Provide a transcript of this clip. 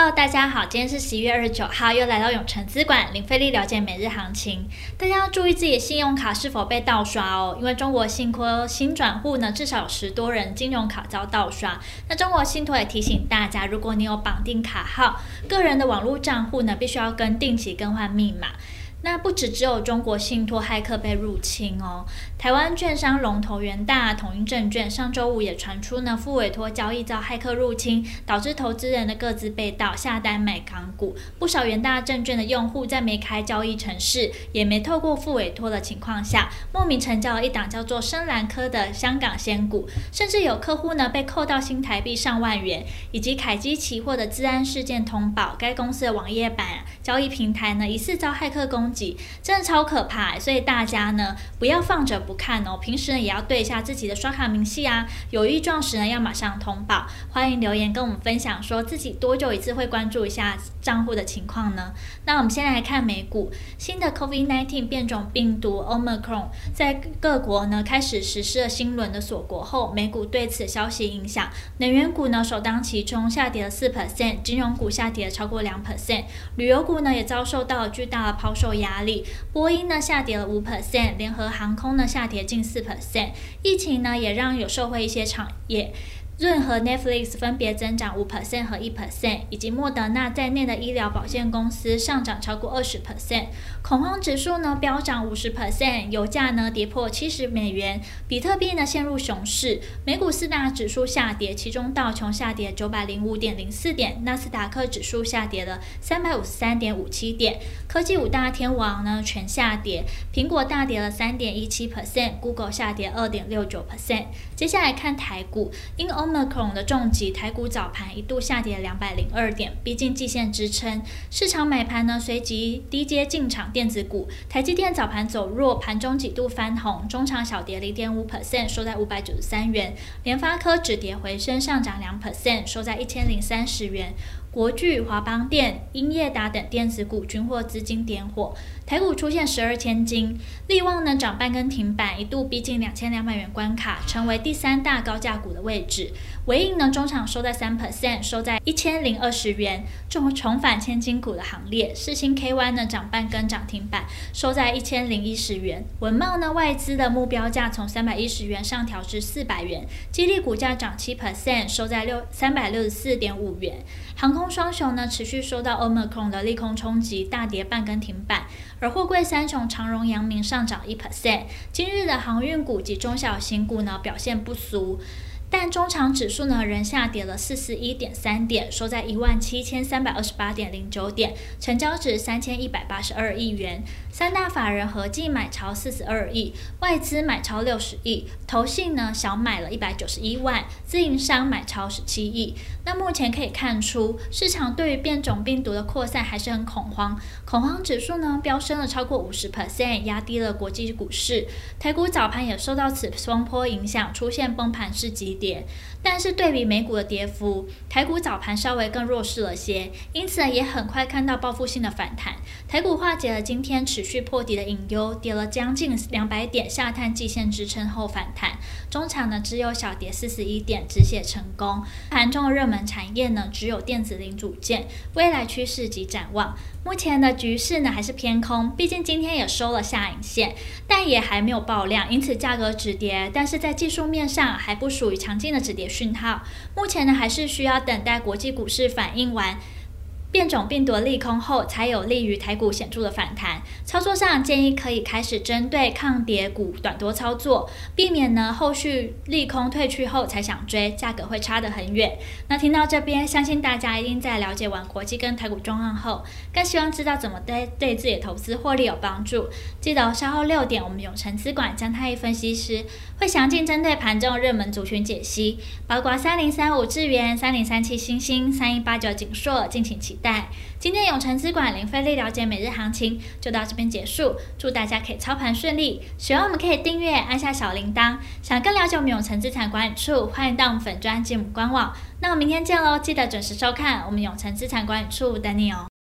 Hello，大家好，今天是十一月二十九号，又来到永城资管零费力了解每日行情。大家要注意自己的信用卡是否被盗刷哦，因为中国信托新转户呢，至少有十多人金融卡遭盗刷。那中国信托也提醒大家，如果你有绑定卡号，个人的网络账户呢，必须要跟定期更换密码。那不止只有中国信托骇客被入侵哦，台湾券商龙头元大统一证券上周五也传出呢，复委托交易遭骇客入侵，导致投资人的个资被盗，下单买港股。不少元大证券的用户在没开交易程式，也没透过复委托的情况下，莫名成交了一档叫做深蓝科的香港仙股，甚至有客户呢被扣到新台币上万元，以及凯基期货的治安事件通报，该公司的网页版交易平台呢疑似遭骇客攻。真的超可怕，所以大家呢不要放着不看哦，平时呢也要对一下自己的刷卡明细啊，有异状时呢要马上通报。欢迎留言跟我们分享，说自己多久一次会关注一下账户的情况呢？那我们先来看美股，新的 COVID-19 变种病毒 Omicron 在各国呢开始实施了新轮的锁国后，美股对此消息影响，能源股呢首当其冲下跌了四 percent，金融股下跌了超过两 percent，旅游股呢也遭受到了巨大的抛售压力，波音呢下跌了五 percent，联合航空呢下跌近四 percent，疫情呢也让有受惠一些产业。润和 Netflix 分别增长五 percent 和一 percent，以及莫德纳在内的医疗保健公司上涨超过二十 percent。恐慌指数呢飙涨五十 percent，油价呢跌破七十美元，比特币呢陷入熊市。美股四大指数下跌，其中道琼下跌九百零五点零四点，纳斯达克指数下跌了三百五十三点五七点。科技五大天王呢全下跌，苹果大跌了三点一七 percent，Google 下跌二点六九 percent。接下来看台股，因欧 Omicron 的重击，台股早盘一度下跌两百零二点，逼近季线支撑。市场买盘呢，随即低阶进场电子股。台积电早盘走弱，盘中几度翻红，中场小跌零点五 percent，收在五百九十三元。联发科止跌回升，上涨两 percent，收在一千零三十元。国巨、华邦电、英业达等电子股均获资金点火，台股出现十二千金，力旺呢涨半根停板，一度逼近两千两百元关卡，成为第三大高价股的位置。纬颖呢中场收在三 percent，收在一千零二十元，重重返千金股的行列。世芯 KY 呢涨半根涨停板，收在一千零一十元。文茂呢外资的目标价从三百一十元上调至四百元，激励股价涨七 percent，收在六三百六十四点五元。航空双雄呢持续受到 Omicron 的利空冲击，大跌半根停板，而货柜三雄长荣、阳明上涨一 percent。今日的航运股及中小型股呢表现不俗。但中场指数呢仍下跌了四十一点三点，收在一万七千三百二十八点零九点，成交值三千一百八十二亿元。三大法人合计买超四十二亿，外资买超六十亿，投信呢小买了一百九十一万，自营商买超十七亿。那目前可以看出，市场对于变种病毒的扩散还是很恐慌，恐慌指数呢飙升了超过五十 percent，压低了国际股市。台股早盘也受到此风波影响，出现崩盘式急跌。但是对比美股的跌幅，台股早盘稍微更弱势了些，因此也很快看到报复性的反弹。台股化解了今天持续破底的隐忧，跌了将近两百点，下探季线支撑后反弹。中场呢只有小跌四十一点，止血成功。盘中的热门产业呢只有电子零组件，未来趋势及展望。目前的局势呢还是偏空，毕竟今天也收了下影线，但也还没有爆量，因此价格止跌。但是在技术面上还不属于强强劲的止跌讯号，目前呢还是需要等待国际股市反应完。变种病毒利空后，才有利于台股显著的反弹。操作上建议可以开始针对抗跌股短多操作，避免呢后续利空退去后才想追，价格会差得很远。那听到这边，相信大家一定在了解完国际跟台股状况后，更希望知道怎么对对自己的投资获利有帮助。记得稍后六点，我们永成资管姜太一分析师会详尽针对盘中热门族群解析，包括三零三五智源、三零三七欣兴、三一八九景硕，敬请期。今天永诚资管零费力了解每日行情就到这边结束，祝大家可以操盘顺利。喜欢我们可以订阅，按下小铃铛。想更了解我们永诚资产管理处，欢迎到我们粉专节目官网。那我们明天见喽，记得准时收看我们永诚资产管理处等你哦。